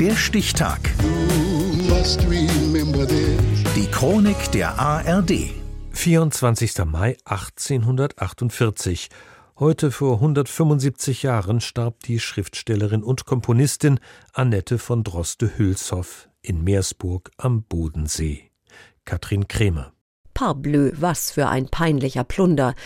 Der Stichtag. Die Chronik der ARD. 24. Mai 1848. Heute vor 175 Jahren starb die Schriftstellerin und Komponistin Annette von Droste-Hülshoff in Meersburg am Bodensee. Katrin Krämer. Parbleu, was für ein peinlicher Plunder.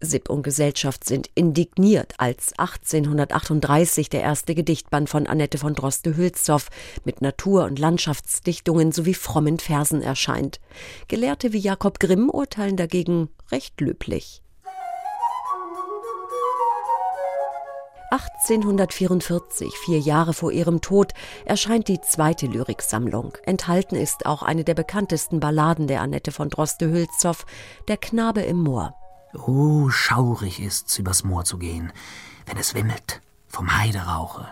Sipp und Gesellschaft sind indigniert, als 1838 der erste Gedichtband von Annette von Droste-Hülshoff mit Natur- und Landschaftsdichtungen sowie frommen Versen erscheint. Gelehrte wie Jakob Grimm urteilen dagegen recht löblich. 1844, vier Jahre vor ihrem Tod, erscheint die zweite Lyriksammlung. Enthalten ist auch eine der bekanntesten Balladen der Annette von Droste-Hülshoff, Der Knabe im Moor. Oh, schaurig ist's, übers Moor zu gehen, wenn es wimmelt vom Heiderauche.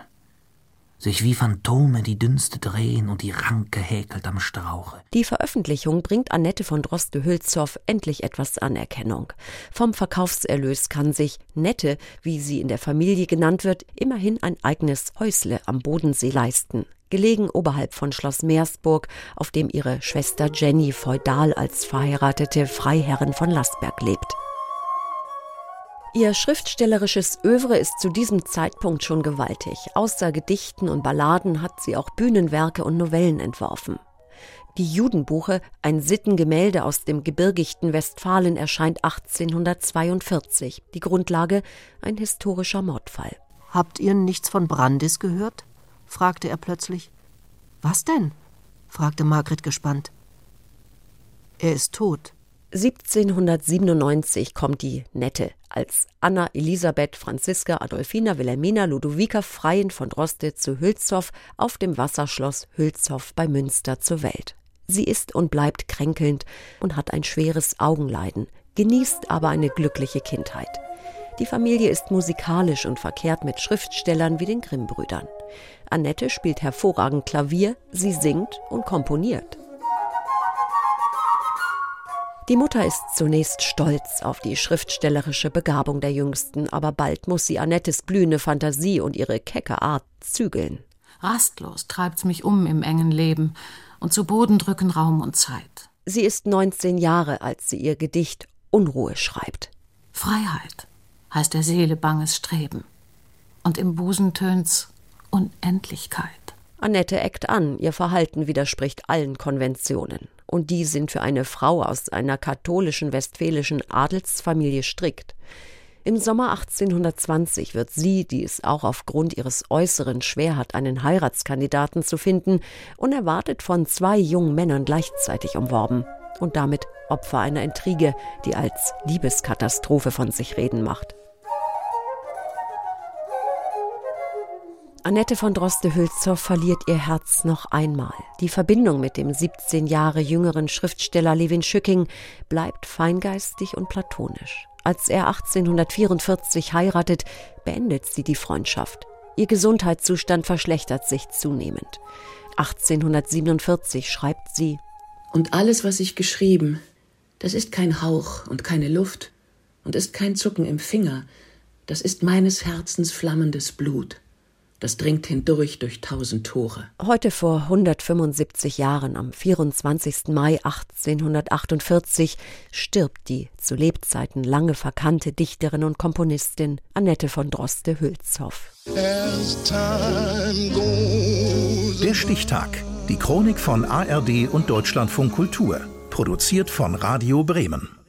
Sich wie Phantome die Dünste drehen und die Ranke häkelt am Strauche. Die Veröffentlichung bringt Annette von Droste-Hülshoff endlich etwas Anerkennung. Vom Verkaufserlös kann sich Nette, wie sie in der Familie genannt wird, immerhin ein eigenes Häusle am Bodensee leisten gelegen oberhalb von Schloss Meersburg, auf dem ihre Schwester Jenny feudal als verheiratete Freiherrin von Lastberg lebt. Ihr schriftstellerisches Övre ist zu diesem Zeitpunkt schon gewaltig. Außer Gedichten und Balladen hat sie auch Bühnenwerke und Novellen entworfen. Die Judenbuche, ein Sittengemälde aus dem gebirgigten Westfalen, erscheint 1842. Die Grundlage ein historischer Mordfall. Habt ihr nichts von Brandis gehört? fragte er plötzlich. Was denn? fragte Margret gespannt. Er ist tot. 1797 kommt die Nette als Anna Elisabeth Franziska Adolfina Wilhelmina Ludovica Freien von Droste zu Hülshoff auf dem Wasserschloss Hülshoff bei Münster zur Welt. Sie ist und bleibt kränkelnd und hat ein schweres Augenleiden, genießt aber eine glückliche Kindheit. Die Familie ist musikalisch und verkehrt mit Schriftstellern wie den Grimm-Brüdern. Annette spielt hervorragend Klavier, sie singt und komponiert. Die Mutter ist zunächst stolz auf die schriftstellerische Begabung der Jüngsten, aber bald muss sie Annettes blühende Fantasie und ihre kecke Art zügeln. Rastlos treibt's mich um im engen Leben und zu Boden drücken Raum und Zeit. Sie ist 19 Jahre, als sie ihr Gedicht Unruhe schreibt. Freiheit heißt der Seele banges Streben. Und im Busen tönt's Unendlichkeit. Annette eckt an, ihr Verhalten widerspricht allen Konventionen und die sind für eine Frau aus einer katholischen westfälischen Adelsfamilie strikt. Im Sommer 1820 wird sie, die es auch aufgrund ihres Äußeren schwer hat, einen Heiratskandidaten zu finden, unerwartet von zwei jungen Männern gleichzeitig umworben und damit Opfer einer Intrige, die als Liebeskatastrophe von sich reden macht. Annette von Droste-Hülshoff verliert ihr Herz noch einmal. Die Verbindung mit dem 17 Jahre jüngeren Schriftsteller Levin Schücking bleibt feingeistig und platonisch. Als er 1844 heiratet, beendet sie die Freundschaft. Ihr Gesundheitszustand verschlechtert sich zunehmend. 1847 schreibt sie Und alles, was ich geschrieben, das ist kein Hauch und keine Luft und ist kein Zucken im Finger, das ist meines Herzens flammendes Blut das dringt hindurch durch tausend Tore. Heute vor 175 Jahren, am 24. Mai 1848, stirbt die zu Lebzeiten lange verkannte Dichterin und Komponistin Annette von Droste-Hülshoff. Der Stichtag. Die Chronik von ARD und Deutschlandfunk Kultur. Produziert von Radio Bremen.